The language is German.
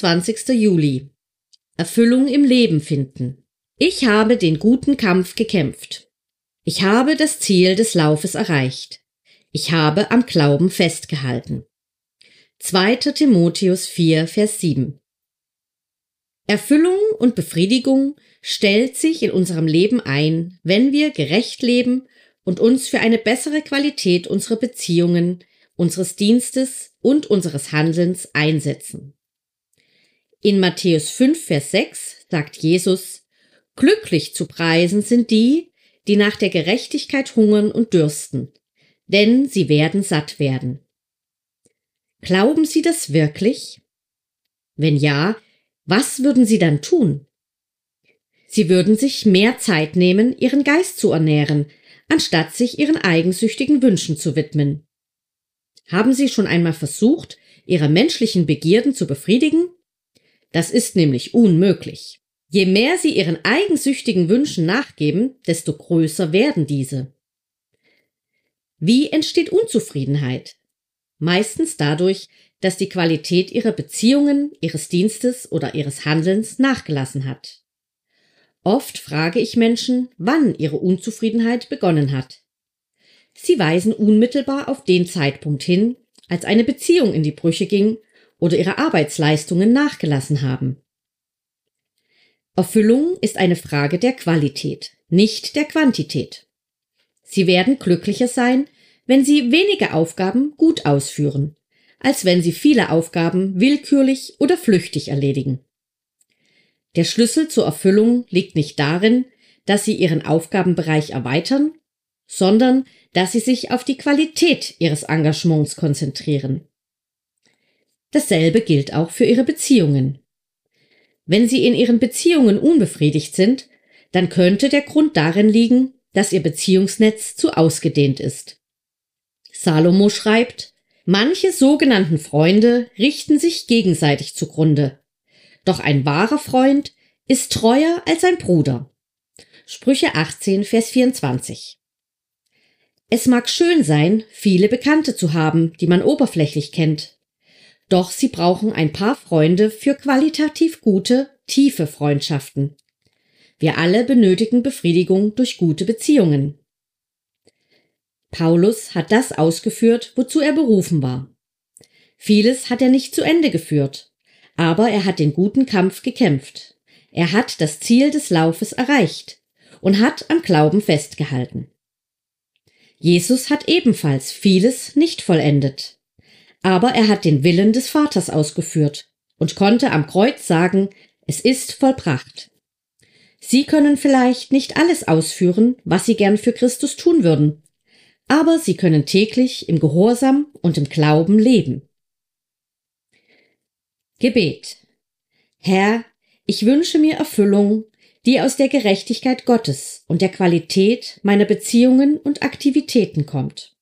25. Juli. Erfüllung im Leben finden. Ich habe den guten Kampf gekämpft. Ich habe das Ziel des Laufes erreicht. Ich habe am Glauben festgehalten. 2. Timotheus 4, Vers 7. Erfüllung und Befriedigung stellt sich in unserem Leben ein, wenn wir gerecht leben und uns für eine bessere Qualität unserer Beziehungen, unseres Dienstes und unseres Handelns einsetzen. In Matthäus 5, Vers 6 sagt Jesus, Glücklich zu preisen sind die, die nach der Gerechtigkeit hungern und dürsten, denn sie werden satt werden. Glauben Sie das wirklich? Wenn ja, was würden Sie dann tun? Sie würden sich mehr Zeit nehmen, Ihren Geist zu ernähren, anstatt sich Ihren eigensüchtigen Wünschen zu widmen. Haben Sie schon einmal versucht, Ihre menschlichen Begierden zu befriedigen? Das ist nämlich unmöglich. Je mehr Sie Ihren eigensüchtigen Wünschen nachgeben, desto größer werden diese. Wie entsteht Unzufriedenheit? Meistens dadurch, dass die Qualität Ihrer Beziehungen, Ihres Dienstes oder Ihres Handelns nachgelassen hat. Oft frage ich Menschen, wann ihre Unzufriedenheit begonnen hat. Sie weisen unmittelbar auf den Zeitpunkt hin, als eine Beziehung in die Brüche ging oder ihre Arbeitsleistungen nachgelassen haben. Erfüllung ist eine Frage der Qualität, nicht der Quantität. Sie werden glücklicher sein, wenn Sie wenige Aufgaben gut ausführen, als wenn Sie viele Aufgaben willkürlich oder flüchtig erledigen. Der Schlüssel zur Erfüllung liegt nicht darin, dass Sie Ihren Aufgabenbereich erweitern, sondern dass Sie sich auf die Qualität Ihres Engagements konzentrieren. Dasselbe gilt auch für Ihre Beziehungen. Wenn Sie in Ihren Beziehungen unbefriedigt sind, dann könnte der Grund darin liegen, dass Ihr Beziehungsnetz zu ausgedehnt ist. Salomo schreibt, manche sogenannten Freunde richten sich gegenseitig zugrunde, doch ein wahrer Freund ist treuer als ein Bruder. Sprüche 18, Vers 24. Es mag schön sein, viele Bekannte zu haben, die man oberflächlich kennt. Doch sie brauchen ein paar Freunde für qualitativ gute, tiefe Freundschaften. Wir alle benötigen Befriedigung durch gute Beziehungen. Paulus hat das ausgeführt, wozu er berufen war. Vieles hat er nicht zu Ende geführt, aber er hat den guten Kampf gekämpft. Er hat das Ziel des Laufes erreicht und hat am Glauben festgehalten. Jesus hat ebenfalls vieles nicht vollendet aber er hat den Willen des Vaters ausgeführt und konnte am Kreuz sagen, es ist vollbracht. Sie können vielleicht nicht alles ausführen, was Sie gern für Christus tun würden, aber Sie können täglich im Gehorsam und im Glauben leben. Gebet Herr, ich wünsche mir Erfüllung, die aus der Gerechtigkeit Gottes und der Qualität meiner Beziehungen und Aktivitäten kommt.